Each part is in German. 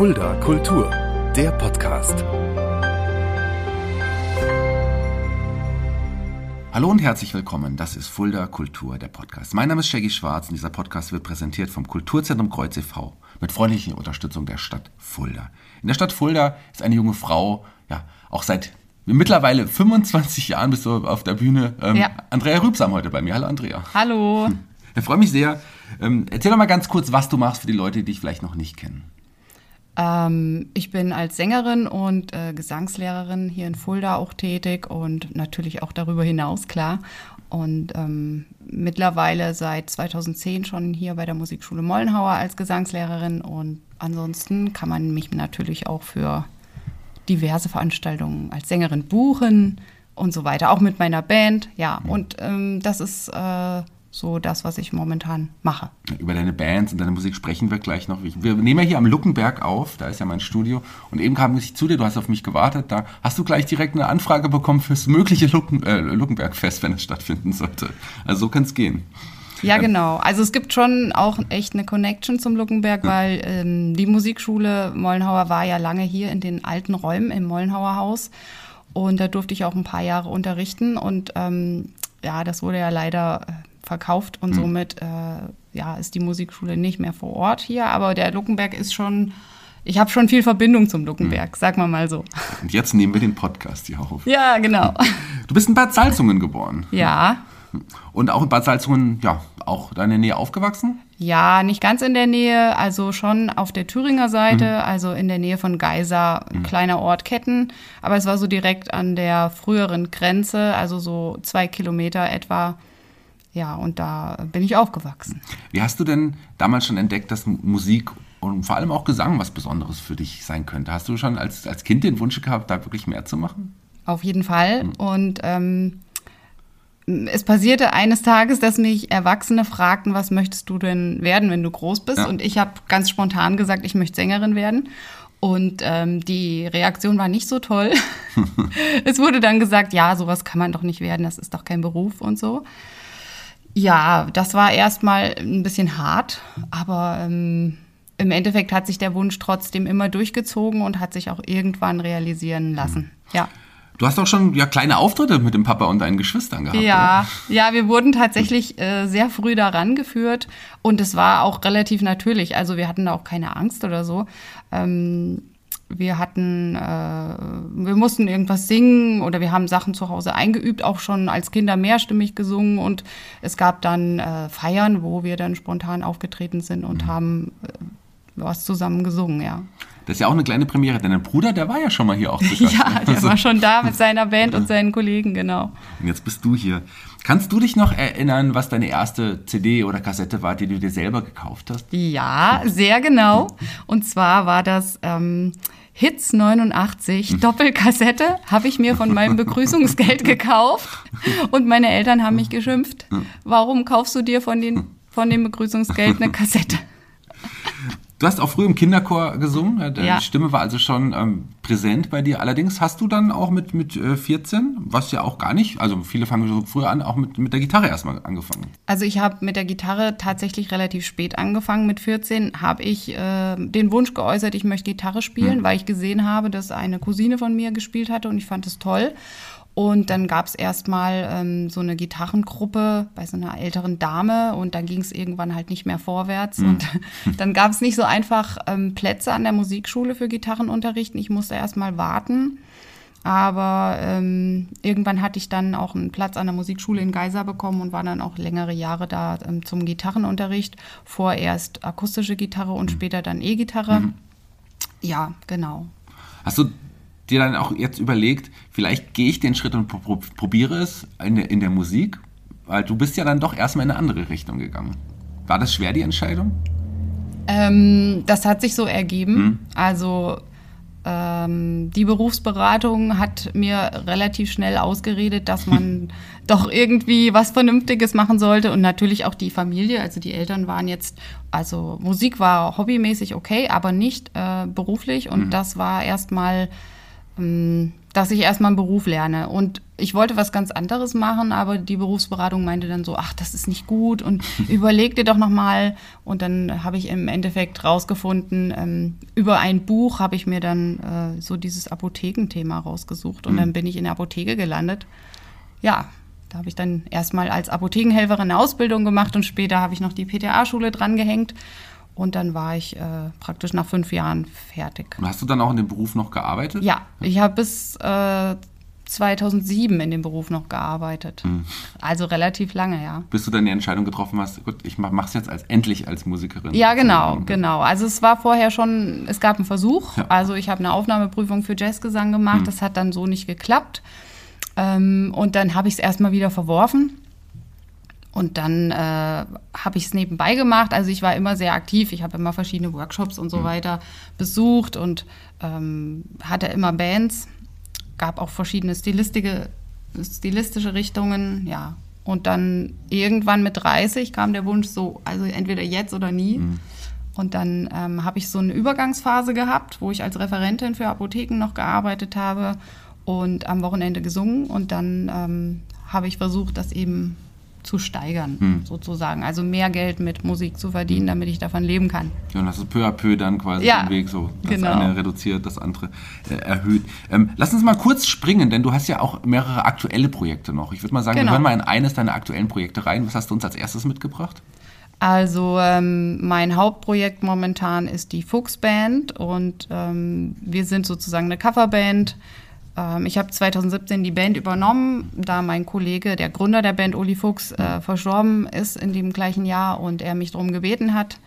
Fulda Kultur, der Podcast. Hallo und herzlich willkommen. Das ist Fulda Kultur, der Podcast. Mein Name ist Shaggy Schwarz und dieser Podcast wird präsentiert vom Kulturzentrum Kreuz e.V. mit freundlicher Unterstützung der Stadt Fulda. In der Stadt Fulda ist eine junge Frau, ja, auch seit mittlerweile 25 Jahren bist du auf der Bühne. Ähm, ja. Andrea Rübsam heute bei mir. Hallo Andrea. Hallo. Hm. Ich freue mich sehr. Ähm, erzähl doch mal ganz kurz, was du machst für die Leute, die dich vielleicht noch nicht kennen. Ähm, ich bin als Sängerin und äh, Gesangslehrerin hier in Fulda auch tätig und natürlich auch darüber hinaus, klar. Und ähm, mittlerweile seit 2010 schon hier bei der Musikschule Mollenhauer als Gesangslehrerin. Und ansonsten kann man mich natürlich auch für diverse Veranstaltungen als Sängerin buchen und so weiter. Auch mit meiner Band, ja. Und ähm, das ist äh, so das, was ich momentan mache. Über deine Bands und deine Musik sprechen wir gleich noch. Wir nehmen ja hier am Luckenberg auf, da ist ja mein Studio. Und eben kam ich zu dir, du hast auf mich gewartet. Da hast du gleich direkt eine Anfrage bekommen fürs mögliche Lucken, äh, Luckenbergfest, wenn es stattfinden sollte. Also so kann es gehen. Ja, genau. Also es gibt schon auch echt eine Connection zum Luckenberg, weil ähm, die Musikschule Mollenhauer war ja lange hier in den alten Räumen im Mollenhauer Haus. Und da durfte ich auch ein paar Jahre unterrichten. Und ähm, ja, das wurde ja leider äh, verkauft und mhm. somit äh, ja, ist die Musikschule nicht mehr vor Ort hier. Aber der Luckenberg ist schon, ich habe schon viel Verbindung zum Luckenberg, mhm. sag mal mal so. Und jetzt nehmen wir den Podcast hier auf. Ja, genau. Du bist in Bad Salzungen geboren. Ja. Und auch in Bad Salzungen, ja, auch in der Nähe aufgewachsen? Ja, nicht ganz in der Nähe, also schon auf der Thüringer Seite, mhm. also in der Nähe von Geisa, mhm. kleiner Ort Ketten. Aber es war so direkt an der früheren Grenze, also so zwei Kilometer etwa ja, und da bin ich aufgewachsen. Wie hast du denn damals schon entdeckt, dass Musik und vor allem auch Gesang was Besonderes für dich sein könnte? Hast du schon als, als Kind den Wunsch gehabt, da wirklich mehr zu machen? Auf jeden Fall. Mhm. Und ähm, es passierte eines Tages, dass mich Erwachsene fragten, was möchtest du denn werden, wenn du groß bist? Ja. Und ich habe ganz spontan gesagt, ich möchte Sängerin werden. Und ähm, die Reaktion war nicht so toll. es wurde dann gesagt, ja, sowas kann man doch nicht werden, das ist doch kein Beruf und so. Ja, das war erstmal ein bisschen hart, aber ähm, im Endeffekt hat sich der Wunsch trotzdem immer durchgezogen und hat sich auch irgendwann realisieren lassen. Ja. Du hast auch schon ja, kleine Auftritte mit dem Papa und deinen Geschwistern gehabt. Ja, oder? ja, wir wurden tatsächlich äh, sehr früh daran geführt und es war auch relativ natürlich. Also wir hatten da auch keine Angst oder so. Ähm, wir hatten, äh, wir mussten irgendwas singen oder wir haben Sachen zu Hause eingeübt, auch schon als Kinder mehrstimmig gesungen und es gab dann äh, Feiern, wo wir dann spontan aufgetreten sind und mhm. haben äh, was zusammen gesungen, ja. Das ist ja auch eine kleine Premiere, denn dein Bruder, der war ja schon mal hier auch zu Gast. ja, der also. war schon da mit seiner Band und seinen Kollegen, genau. Und jetzt bist du hier. Kannst du dich noch erinnern, was deine erste CD oder Kassette war, die du dir selber gekauft hast? Ja, sehr genau. Und zwar war das ähm, Hits 89 mhm. Doppelkassette habe ich mir von meinem Begrüßungsgeld gekauft und meine Eltern haben mich geschimpft. Warum kaufst du dir von, den, von dem Begrüßungsgeld eine Kassette? Du hast auch früh im Kinderchor gesungen. Deine ja. Stimme war also schon ähm, präsent bei dir. Allerdings hast du dann auch mit, mit äh, 14, was ja auch gar nicht, also viele fangen so früher an, auch mit, mit der Gitarre erstmal angefangen. Also ich habe mit der Gitarre tatsächlich relativ spät angefangen. Mit 14 habe ich äh, den Wunsch geäußert, ich möchte Gitarre spielen, hm. weil ich gesehen habe, dass eine Cousine von mir gespielt hatte und ich fand es toll. Und dann gab es erstmal ähm, so eine Gitarrengruppe bei so einer älteren Dame und dann ging es irgendwann halt nicht mehr vorwärts. Mhm. Und dann gab es nicht so einfach ähm, Plätze an der Musikschule für Gitarrenunterrichten. Ich musste erstmal warten. Aber ähm, irgendwann hatte ich dann auch einen Platz an der Musikschule in Geisa bekommen und war dann auch längere Jahre da ähm, zum Gitarrenunterricht. Vorerst akustische Gitarre und mhm. später dann E-Gitarre. Mhm. Ja, genau. Hast du dir dann auch jetzt überlegt, vielleicht gehe ich den Schritt und probiere es in der, in der Musik? Weil du bist ja dann doch erstmal in eine andere Richtung gegangen. War das schwer, die Entscheidung? Ähm, das hat sich so ergeben. Hm. Also ähm, die Berufsberatung hat mir relativ schnell ausgeredet, dass man doch irgendwie was Vernünftiges machen sollte und natürlich auch die Familie, also die Eltern waren jetzt, also Musik war hobbymäßig okay, aber nicht äh, beruflich und mhm. das war erstmal dass ich erstmal einen Beruf lerne. Und ich wollte was ganz anderes machen, aber die Berufsberatung meinte dann so, ach, das ist nicht gut und überleg dir doch nochmal. Und dann habe ich im Endeffekt rausgefunden, ähm, über ein Buch habe ich mir dann äh, so dieses Apothekenthema rausgesucht und mhm. dann bin ich in der Apotheke gelandet. Ja, da habe ich dann erstmal als Apothekenhelferin eine Ausbildung gemacht und später habe ich noch die PTA-Schule drangehängt. Und dann war ich äh, praktisch nach fünf Jahren fertig. Und hast du dann auch in dem Beruf noch gearbeitet? Ja, ich habe bis äh, 2007 in dem Beruf noch gearbeitet. Hm. Also relativ lange, ja. Bis du dann die Entscheidung getroffen hast, gut, ich mache es jetzt als, endlich als Musikerin. Ja, genau, genau. Also es war vorher schon, es gab einen Versuch. Ja. Also ich habe eine Aufnahmeprüfung für Jazzgesang gemacht. Hm. Das hat dann so nicht geklappt. Ähm, und dann habe ich es erstmal wieder verworfen. Und dann äh, habe ich es nebenbei gemacht. Also ich war immer sehr aktiv. Ich habe immer verschiedene Workshops und so mhm. weiter besucht und ähm, hatte immer Bands. Gab auch verschiedene stilistische, stilistische Richtungen, ja. Und dann irgendwann mit 30 kam der Wunsch so, also entweder jetzt oder nie. Mhm. Und dann ähm, habe ich so eine Übergangsphase gehabt, wo ich als Referentin für Apotheken noch gearbeitet habe und am Wochenende gesungen. Und dann ähm, habe ich versucht, das eben zu steigern, hm. sozusagen. Also mehr Geld mit Musik zu verdienen, damit ich davon leben kann. Ja, und das ist peu à peu dann quasi ja, den Weg so. Das genau. eine reduziert, das andere äh, erhöht. Ähm, lass uns mal kurz springen, denn du hast ja auch mehrere aktuelle Projekte noch. Ich würde mal sagen, genau. wir hören mal in eines deiner aktuellen Projekte rein. Was hast du uns als erstes mitgebracht? Also ähm, mein Hauptprojekt momentan ist die Fuchsband und ähm, wir sind sozusagen eine Coverband ich habe 2017 die Band übernommen, da mein Kollege, der Gründer der Band, Uli Fuchs, äh, verstorben ist in dem gleichen Jahr und er mich darum gebeten hat.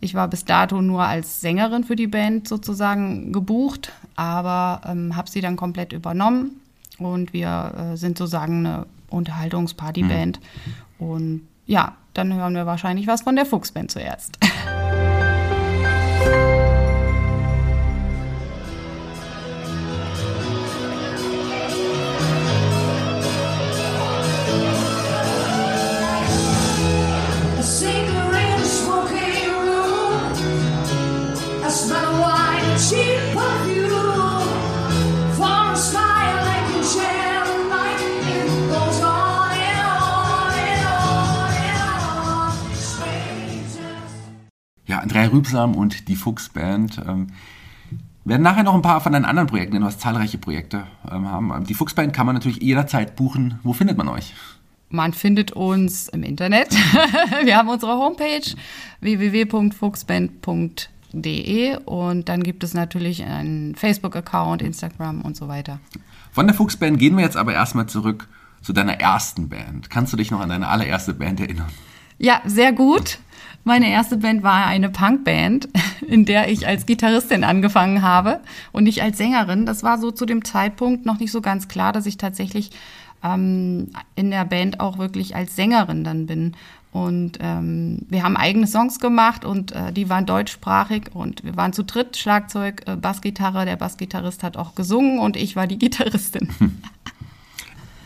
Ich war bis dato nur als Sängerin für die Band sozusagen gebucht, aber ähm, habe sie dann komplett übernommen und wir äh, sind sozusagen eine Unterhaltungspartyband. Mhm. Und ja, dann hören wir wahrscheinlich was von der Fuchsband zuerst. Andrea Rübsam und die Fuchsband. Ähm, werden nachher noch ein paar von deinen anderen Projekten, denn du hast zahlreiche Projekte ähm, haben. Die Fuchsband kann man natürlich jederzeit buchen. Wo findet man euch? Man findet uns im Internet. Wir haben unsere Homepage www.fuchsband.de und dann gibt es natürlich einen Facebook-Account, Instagram und so weiter. Von der Fuchsband gehen wir jetzt aber erstmal zurück zu deiner ersten Band. Kannst du dich noch an deine allererste Band erinnern? Ja, sehr gut. Meine erste Band war eine Punkband, in der ich als Gitarristin angefangen habe und nicht als Sängerin. Das war so zu dem Zeitpunkt noch nicht so ganz klar, dass ich tatsächlich ähm, in der Band auch wirklich als Sängerin dann bin. Und ähm, wir haben eigene Songs gemacht und äh, die waren deutschsprachig und wir waren zu dritt, Schlagzeug, äh, Bassgitarre. Der Bassgitarrist hat auch gesungen und ich war die Gitarristin.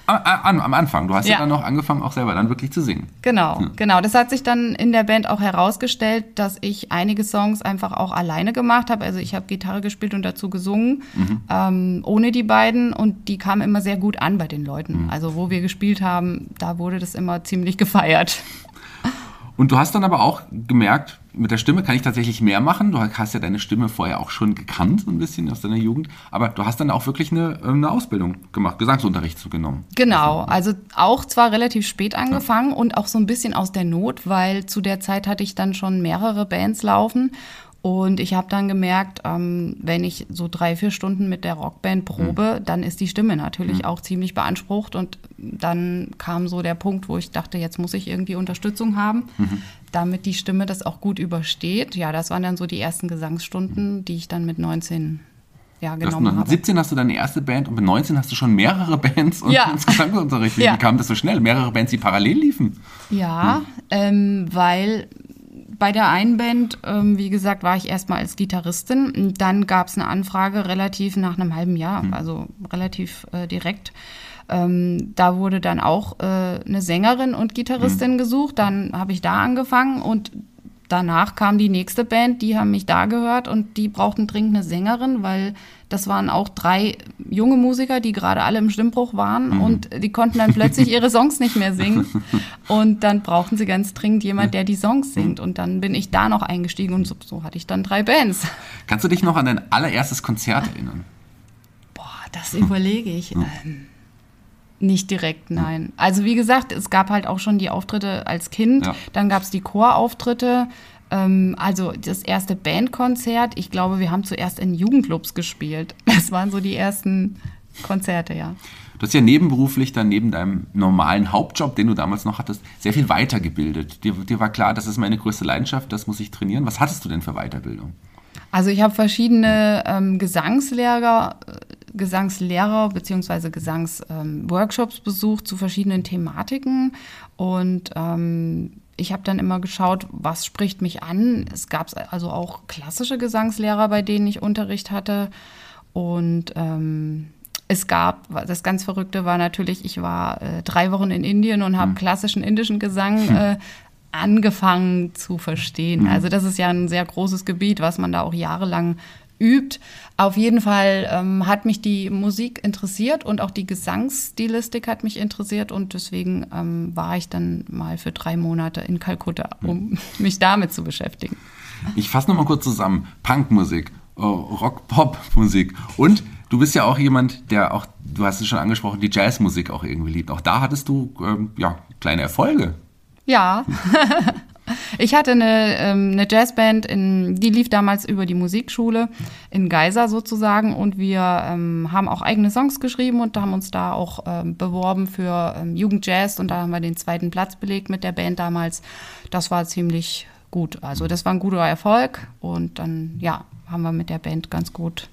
An, am Anfang. Du hast ja. ja. dann noch angefangen, auch selber dann wirklich zu singen. Genau, hm. genau. Das hat sich dann in der Band auch herausgestellt, dass ich einige Songs einfach auch alleine gemacht habe. Also ich habe Gitarre gespielt und dazu gesungen, mhm. ähm, ohne die beiden. Und die kamen immer sehr gut an bei den Leuten. Mhm. Also wo wir gespielt haben, da wurde das immer ziemlich gefeiert. Und du hast dann aber auch gemerkt, mit der Stimme kann ich tatsächlich mehr machen. Du hast ja deine Stimme vorher auch schon gekannt, so ein bisschen aus deiner Jugend. Aber du hast dann auch wirklich eine, äh, eine Ausbildung gemacht, Gesangsunterricht zu genommen. Genau, also auch zwar relativ spät angefangen ja. und auch so ein bisschen aus der Not, weil zu der Zeit hatte ich dann schon mehrere Bands laufen und ich habe dann gemerkt, ähm, wenn ich so drei, vier Stunden mit der Rockband probe, mhm. dann ist die Stimme natürlich mhm. auch ziemlich beansprucht. Und dann kam so der Punkt, wo ich dachte, jetzt muss ich irgendwie Unterstützung haben, mhm. damit die Stimme das auch gut übersteht. Ja, das waren dann so die ersten Gesangsstunden, die ich dann mit 19 ja, genommen habe. Mit 17 hast du deine erste Band und mit 19 hast du schon mehrere Bands und ja. Gesangsunterricht. Wie ja. kam das so schnell? Mehrere Bands, die parallel liefen? Ja, hm. ähm, weil bei der einen Band, ähm, wie gesagt, war ich erstmal als Gitarristin. Dann gab es eine Anfrage relativ nach einem halben Jahr, mhm. also relativ äh, direkt. Ähm, da wurde dann auch äh, eine Sängerin und Gitarristin mhm. gesucht. Dann habe ich da angefangen und danach kam die nächste Band, die haben mich da gehört und die brauchten dringend eine Sängerin, weil das waren auch drei junge Musiker, die gerade alle im Stimmbruch waren mhm. und die konnten dann plötzlich ihre Songs nicht mehr singen. Und dann brauchten sie ganz dringend jemand, der die Songs singt. Und dann bin ich da noch eingestiegen und so, so hatte ich dann drei Bands. Kannst du dich noch an dein allererstes Konzert erinnern? Boah, das überlege ich. Ähm, nicht direkt, nein. Also wie gesagt, es gab halt auch schon die Auftritte als Kind. Ja. Dann gab es die Chorauftritte. Ähm, also das erste Bandkonzert. Ich glaube, wir haben zuerst in Jugendclubs gespielt. Das waren so die ersten Konzerte, ja. Du hast ja nebenberuflich dann neben deinem normalen Hauptjob, den du damals noch hattest, sehr viel weitergebildet. Dir, dir war klar, das ist meine größte Leidenschaft, das muss ich trainieren. Was hattest du denn für Weiterbildung? Also ich habe verschiedene ähm, Gesangslehrer, Gesangslehrer bzw. Gesangsworkshops ähm, besucht zu verschiedenen Thematiken und ähm, ich habe dann immer geschaut, was spricht mich an. Es gab also auch klassische Gesangslehrer, bei denen ich Unterricht hatte und ähm, es gab, das ganz Verrückte war natürlich, ich war äh, drei Wochen in Indien und habe hm. klassischen indischen Gesang hm. äh, angefangen zu verstehen. Mhm. Also das ist ja ein sehr großes Gebiet, was man da auch jahrelang übt. Auf jeden Fall ähm, hat mich die Musik interessiert und auch die Gesangsstilistik hat mich interessiert und deswegen ähm, war ich dann mal für drei Monate in Kalkutta, um mhm. mich damit zu beschäftigen. Ich fasse nochmal kurz zusammen. Punkmusik, oh, Rock-Pop-Musik und du bist ja auch jemand, der auch, du hast es schon angesprochen, die Jazzmusik auch irgendwie liebt. Auch da hattest du ähm, ja, kleine Erfolge. Ja. Ich hatte eine, ähm, eine Jazzband, in, die lief damals über die Musikschule in Geisa sozusagen und wir ähm, haben auch eigene Songs geschrieben und haben uns da auch ähm, beworben für ähm, Jugendjazz und da haben wir den zweiten Platz belegt mit der Band damals. Das war ziemlich gut. Also das war ein guter Erfolg und dann ja, haben wir mit der Band ganz gut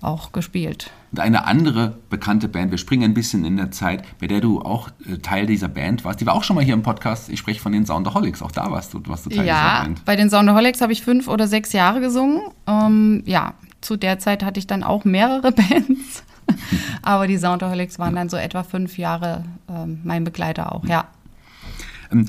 auch gespielt. Und eine andere bekannte Band, wir springen ein bisschen in der Zeit, bei der du auch äh, Teil dieser Band warst, die war auch schon mal hier im Podcast. Ich spreche von den Soundaholics, auch da warst du, warst du Teil ja, dieser Band. Ja, bei den Soundaholics habe ich fünf oder sechs Jahre gesungen. Ähm, ja, zu der Zeit hatte ich dann auch mehrere Bands. Aber die Soundaholics waren dann so etwa fünf Jahre ähm, mein Begleiter auch, ja. Ähm,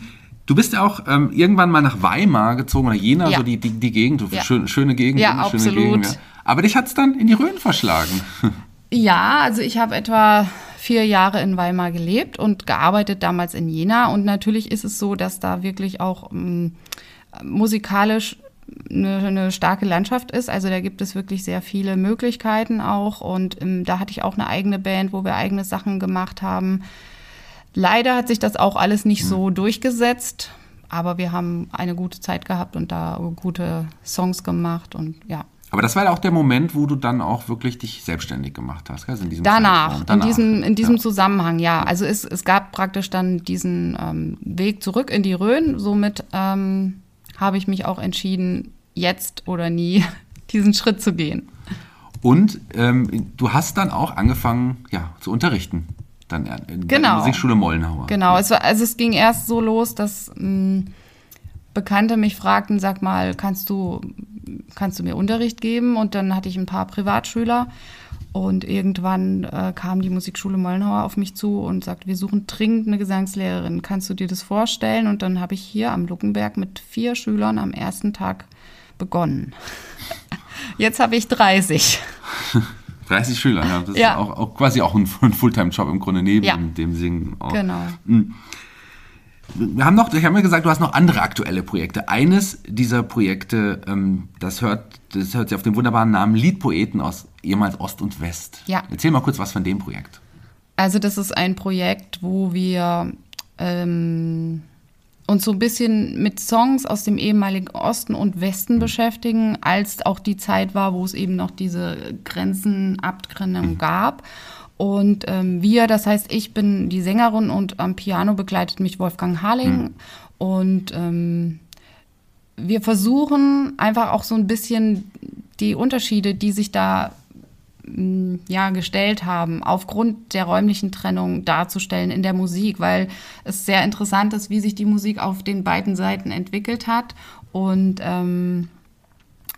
Du bist ja auch ähm, irgendwann mal nach Weimar gezogen oder Jena, ja. so die, die, die Gegend, ja. schön, schöne Gegend. Ja, absolut. Gegend, ja. Aber dich hat es dann in die Rhön verschlagen. Ja, also ich habe etwa vier Jahre in Weimar gelebt und gearbeitet damals in Jena. Und natürlich ist es so, dass da wirklich auch ähm, musikalisch eine, eine, starke Landschaft ist. Also da gibt es wirklich sehr viele Möglichkeiten auch. Und ähm, da hatte ich auch eine eigene Band, wo wir eigene Sachen gemacht haben. Leider hat sich das auch alles nicht so hm. durchgesetzt. Aber wir haben eine gute Zeit gehabt und da gute Songs gemacht und ja. Aber das war ja auch der Moment, wo du dann auch wirklich dich selbstständig gemacht hast, also in diesem Danach, Danach, in diesem, in diesem ja. Zusammenhang, ja. Also es, es gab praktisch dann diesen ähm, Weg zurück in die Rhön. Somit ähm, habe ich mich auch entschieden, jetzt oder nie diesen Schritt zu gehen. Und ähm, du hast dann auch angefangen, ja, zu unterrichten. Dann in genau. der Musikschule Mollenhauer. Genau, es war, also es ging erst so los, dass mh, hm, Bekannte mich fragten, sag mal, kannst du kannst du mir Unterricht geben? Und dann hatte ich ein paar Privatschüler. Und irgendwann äh, kam die Musikschule Mollenhauer auf mich zu und sagte, wir suchen dringend eine Gesangslehrerin. Kannst du dir das vorstellen? Und dann habe ich hier am Luckenberg mit vier Schülern am ersten Tag begonnen. Jetzt habe ich 30. 30 Schüler, ja. Das ja. ist auch, auch, quasi auch ein, ein Fulltime-Job im Grunde neben ja. dem Singen. Auch. Genau. Mhm wir haben noch, ich habe mir gesagt, du hast noch andere aktuelle Projekte. Eines dieser Projekte, ähm, das hört, das hört sich auf den wunderbaren Namen Liedpoeten aus ehemals Ost und West. Ja. Erzähl mal kurz was von dem Projekt. Also das ist ein Projekt, wo wir ähm, uns so ein bisschen mit Songs aus dem ehemaligen Osten und Westen mhm. beschäftigen, als auch die Zeit war, wo es eben noch diese Grenzenabgrenzung mhm. gab. Und ähm, wir, das heißt, ich bin die Sängerin und am Piano begleitet mich Wolfgang Harling. Mhm. Und ähm, wir versuchen einfach auch so ein bisschen die Unterschiede, die sich da mm, ja, gestellt haben, aufgrund der räumlichen Trennung darzustellen in der Musik, weil es sehr interessant ist, wie sich die Musik auf den beiden Seiten entwickelt hat. Und ähm,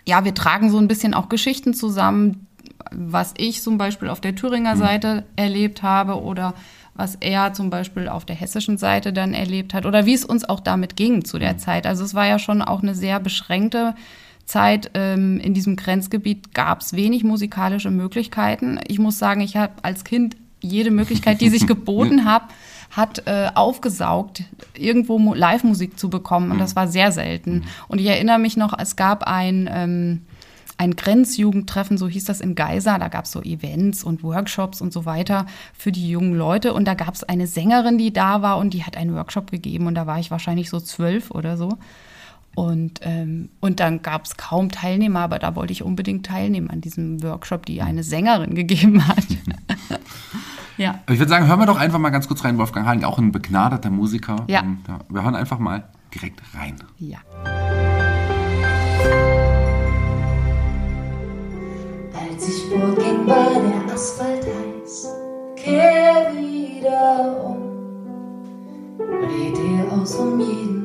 ja, wir tragen so ein bisschen auch Geschichten zusammen, was ich zum Beispiel auf der Thüringer mhm. Seite erlebt habe oder was er zum Beispiel auf der hessischen Seite dann erlebt hat oder wie es uns auch damit ging zu der mhm. Zeit. Also es war ja schon auch eine sehr beschränkte Zeit. Ähm, in diesem Grenzgebiet gab es wenig musikalische Möglichkeiten. Ich muss sagen, ich habe als Kind jede Möglichkeit, die sich geboten hat, hat äh, aufgesaugt, irgendwo Live-Musik zu bekommen. Und das mhm. war sehr selten. Und ich erinnere mich noch, es gab ein, ähm, ein Grenzjugendtreffen, so hieß das in Geisa. Da gab es so Events und Workshops und so weiter für die jungen Leute. Und da gab es eine Sängerin, die da war und die hat einen Workshop gegeben. Und da war ich wahrscheinlich so zwölf oder so. Und, ähm, und dann gab es kaum Teilnehmer, aber da wollte ich unbedingt teilnehmen an diesem Workshop, die eine Sängerin gegeben hat. ja. Ich würde sagen, hören wir doch einfach mal ganz kurz rein, Wolfgang Haling, auch ein begnadeter Musiker. Ja. Und, ja. Wir hören einfach mal direkt rein. Ja. Um jeden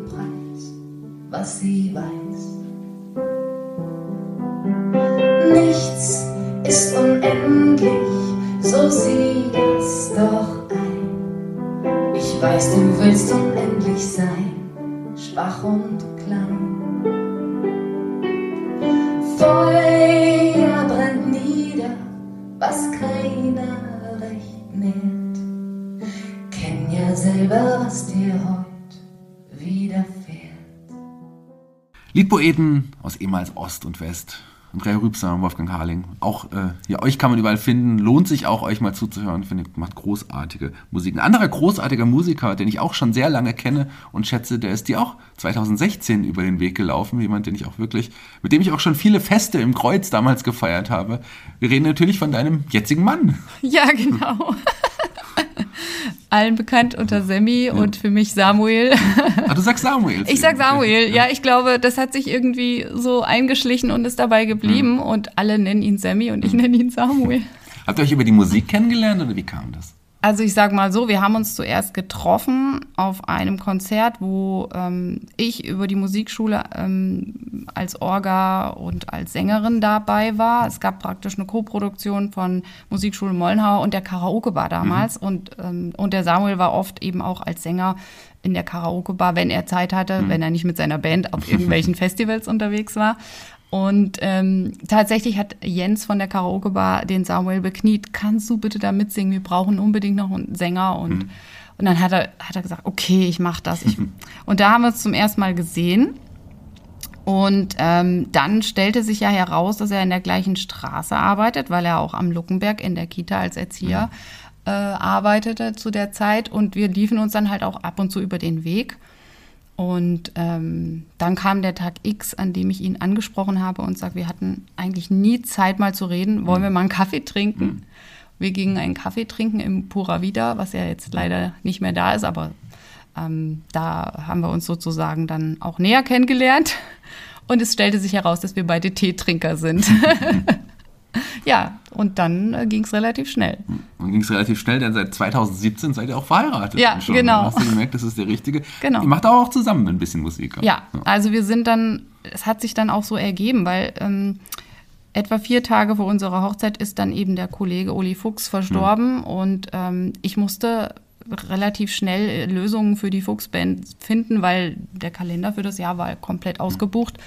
was sie Liedpoeten aus ehemals Ost und West. Andrea Rübser, Wolfgang Harling. Auch äh, ja, euch kann man überall finden. Lohnt sich auch, euch mal zuzuhören. Finde ich, macht großartige Musik. Ein anderer großartiger Musiker, den ich auch schon sehr lange kenne und schätze, der ist dir auch 2016 über den Weg gelaufen. Jemand, den ich auch wirklich, mit dem ich auch schon viele Feste im Kreuz damals gefeiert habe. Wir reden natürlich von deinem jetzigen Mann. Ja, genau. allen bekannt unter Sammy ja. und für mich Samuel. Ah, du sagst Samuel. Ich sag Samuel, ja. Ich glaube, das hat sich irgendwie so eingeschlichen und ist dabei geblieben mhm. und alle nennen ihn Sammy und ich mhm. nenne ihn Samuel. Habt ihr euch über die Musik kennengelernt oder wie kam das? Also ich sage mal so, wir haben uns zuerst getroffen auf einem Konzert, wo ähm, ich über die Musikschule ähm, als Orga und als Sängerin dabei war. Es gab praktisch eine Co-Produktion von Musikschule Mollenhauer und der Karaoke-Bar damals. Mhm. Und, ähm, und der Samuel war oft eben auch als Sänger in der Karaoke-Bar, wenn er Zeit hatte, mhm. wenn er nicht mit seiner Band auf irgendwelchen Festivals unterwegs war. Und ähm, tatsächlich hat Jens von der Karaoke Bar den Samuel bekniet, kannst du bitte da mitsingen? Wir brauchen unbedingt noch einen Sänger. Und, mhm. und dann hat er, hat er gesagt, okay, ich mach das. Ich, und da haben wir es zum ersten Mal gesehen. Und ähm, dann stellte sich ja heraus, dass er in der gleichen Straße arbeitet, weil er auch am Luckenberg in der Kita als Erzieher mhm. äh, arbeitete zu der Zeit. Und wir liefen uns dann halt auch ab und zu über den Weg. Und ähm, dann kam der Tag X, an dem ich ihn angesprochen habe und sagte, wir hatten eigentlich nie Zeit mal zu reden. Wollen wir mal einen Kaffee trinken? Mhm. Wir gingen einen Kaffee trinken im Pura Vida, was ja jetzt leider nicht mehr da ist, aber ähm, da haben wir uns sozusagen dann auch näher kennengelernt. Und es stellte sich heraus, dass wir beide Teetrinker sind. ja, und dann äh, ging es relativ schnell. Dann ging es relativ schnell, denn seit 2017 seid ihr auch verheiratet. Ja, schon. genau. Dann hast du gemerkt, das ist der Richtige. Genau. Ihr macht auch zusammen ein bisschen Musik. Ja, ja, also wir sind dann, es hat sich dann auch so ergeben, weil ähm, etwa vier Tage vor unserer Hochzeit ist dann eben der Kollege Uli Fuchs verstorben mhm. und ähm, ich musste relativ schnell äh, Lösungen für die Fuchsband finden, weil der Kalender für das Jahr war komplett ausgebucht. Mhm.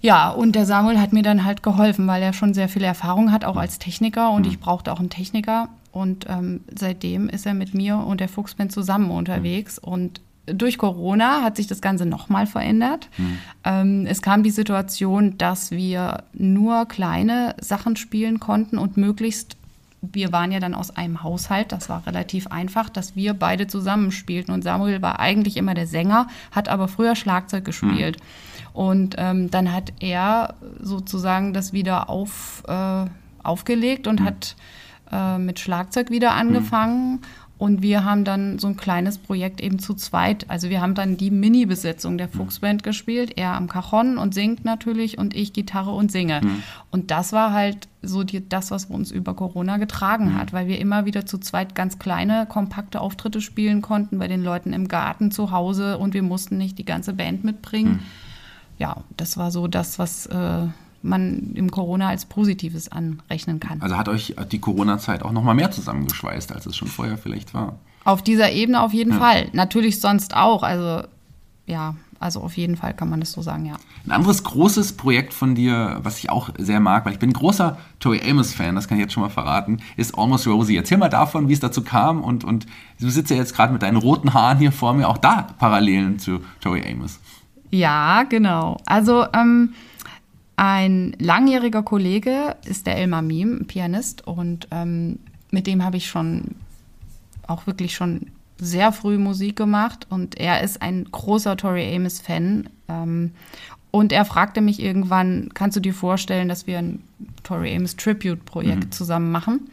Ja, und der Samuel hat mir dann halt geholfen, weil er schon sehr viel Erfahrung hat, auch als Techniker und mhm. ich brauchte auch einen Techniker. Und ähm, seitdem ist er mit mir und der Fuchsband zusammen unterwegs. Mhm. Und durch Corona hat sich das Ganze nochmal verändert. Mhm. Ähm, es kam die Situation, dass wir nur kleine Sachen spielen konnten und möglichst wir waren ja dann aus einem Haushalt, das war relativ einfach, dass wir beide zusammen spielten. Und Samuel war eigentlich immer der Sänger, hat aber früher Schlagzeug gespielt. Mhm. Und ähm, dann hat er sozusagen das wieder auf, äh, aufgelegt und mhm. hat äh, mit Schlagzeug wieder angefangen. Mhm. Und wir haben dann so ein kleines Projekt eben zu zweit. Also wir haben dann die Mini-Besetzung der Fuchsband gespielt. Er am Cajon und singt natürlich und ich Gitarre und singe. Mhm. Und das war halt so die, das, was uns über Corona getragen mhm. hat, weil wir immer wieder zu zweit ganz kleine, kompakte Auftritte spielen konnten bei den Leuten im Garten zu Hause und wir mussten nicht die ganze Band mitbringen. Mhm. Ja, das war so das, was äh, man im Corona als Positives anrechnen kann. Also hat euch die Corona-Zeit auch noch mal mehr zusammengeschweißt, als es schon vorher vielleicht war. Auf dieser Ebene auf jeden ja. Fall. Natürlich sonst auch. Also ja, also auf jeden Fall kann man das so sagen, ja. Ein anderes großes Projekt von dir, was ich auch sehr mag, weil ich bin ein großer Tori Amos-Fan, das kann ich jetzt schon mal verraten, ist Almost Rosie. Erzähl mal davon, wie es dazu kam und, und du sitzt ja jetzt gerade mit deinen roten Haaren hier vor mir, auch da Parallelen zu Tori Amos. Ja, genau. Also ähm, ein langjähriger Kollege ist der Elmar Miem, Pianist, und ähm, mit dem habe ich schon auch wirklich schon sehr früh Musik gemacht und er ist ein großer Tori Amos-Fan. Ähm, und er fragte mich irgendwann, kannst du dir vorstellen, dass wir ein Tori Amos Tribute-Projekt mhm. zusammen machen?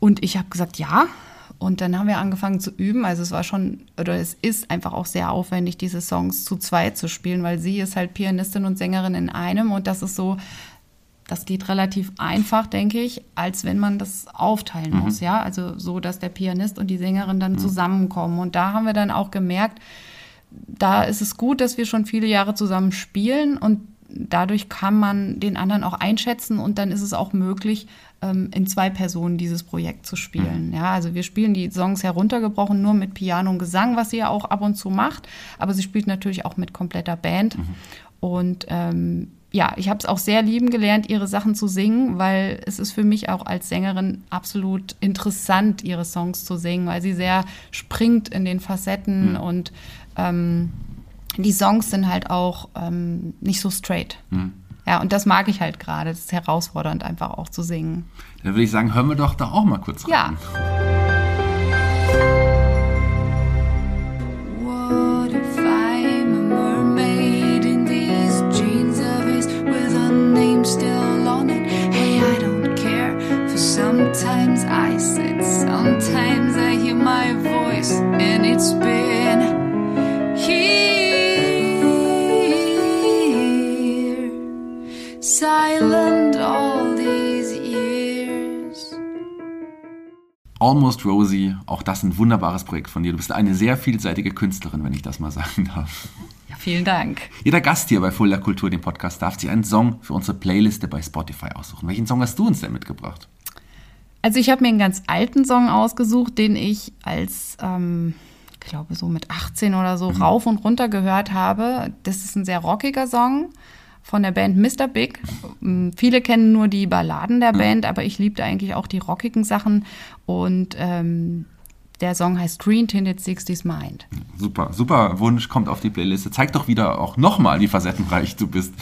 Und ich habe gesagt, ja. Und dann haben wir angefangen zu üben. Also es war schon, oder es ist einfach auch sehr aufwendig, diese Songs zu zweit zu spielen, weil sie ist halt Pianistin und Sängerin in einem. Und das ist so das geht relativ einfach, denke ich, als wenn man das aufteilen mhm. muss, ja. Also so, dass der Pianist und die Sängerin dann mhm. zusammenkommen. Und da haben wir dann auch gemerkt, da ist es gut, dass wir schon viele Jahre zusammen spielen und dadurch kann man den anderen auch einschätzen und dann ist es auch möglich, ähm, in zwei Personen dieses Projekt zu spielen. Mhm. Ja, also wir spielen die Songs heruntergebrochen nur mit Piano und Gesang, was sie ja auch ab und zu macht, aber sie spielt natürlich auch mit kompletter Band. Mhm. Und ähm, ja, ich habe es auch sehr lieben gelernt, ihre Sachen zu singen, weil es ist für mich auch als Sängerin absolut interessant, ihre Songs zu singen, weil sie sehr springt in den Facetten mhm. und ähm, die Songs sind halt auch ähm, nicht so straight. Mhm. Ja, und das mag ich halt gerade. Das ist herausfordernd, einfach auch zu singen. Dann würde ich sagen, hören wir doch da auch mal kurz rein. Ja. Almost Rosie, auch das ein wunderbares Projekt von dir. Du bist eine sehr vielseitige Künstlerin, wenn ich das mal sagen darf. Ja, vielen Dank. Jeder Gast hier bei Fulda Kultur, dem Podcast, darf sich einen Song für unsere Playliste bei Spotify aussuchen. Welchen Song hast du uns denn mitgebracht? Also ich habe mir einen ganz alten Song ausgesucht, den ich als, ähm, ich glaube so mit 18 oder so mhm. rauf und runter gehört habe. Das ist ein sehr rockiger Song von der Band Mr. Big. Ähm, viele kennen nur die Balladen der mhm. Band, aber ich liebte eigentlich auch die rockigen Sachen und ähm, der Song heißt Green Tinted 60s Mind. Super, super Wunsch, kommt auf die Playliste. Zeigt doch wieder auch nochmal, wie facettenreich du bist.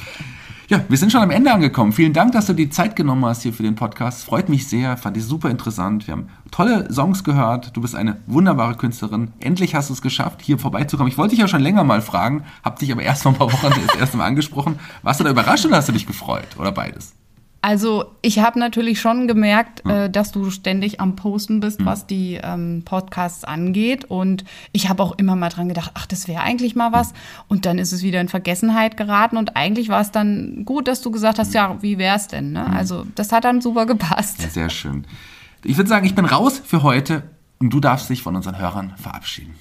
Ja, wir sind schon am Ende angekommen. Vielen Dank, dass du die Zeit genommen hast hier für den Podcast. Freut mich sehr, fand ich super interessant. Wir haben tolle Songs gehört. Du bist eine wunderbare Künstlerin. Endlich hast du es geschafft, hier vorbeizukommen. Ich wollte dich ja schon länger mal fragen, hab dich aber erst vor ein paar Wochen das erste Mal angesprochen. Warst du da überrascht oder hast du dich gefreut? Oder beides? Also ich habe natürlich schon gemerkt, hm. äh, dass du ständig am Posten bist, hm. was die ähm, Podcasts angeht. Und ich habe auch immer mal dran gedacht, ach, das wäre eigentlich mal was. Und dann ist es wieder in Vergessenheit geraten. Und eigentlich war es dann gut, dass du gesagt hast, ja, wie wäre es denn? Ne? Also das hat dann super gepasst. Ja, sehr schön. Ich würde sagen, ich bin raus für heute und du darfst dich von unseren Hörern verabschieden.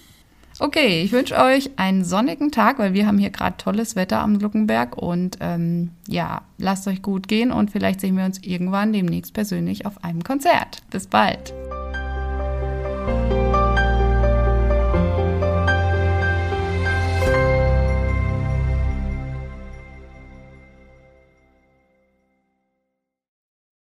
Okay, ich wünsche euch einen sonnigen Tag, weil wir haben hier gerade tolles Wetter am Gluckenberg. Und ähm, ja, lasst euch gut gehen und vielleicht sehen wir uns irgendwann demnächst persönlich auf einem Konzert. Bis bald.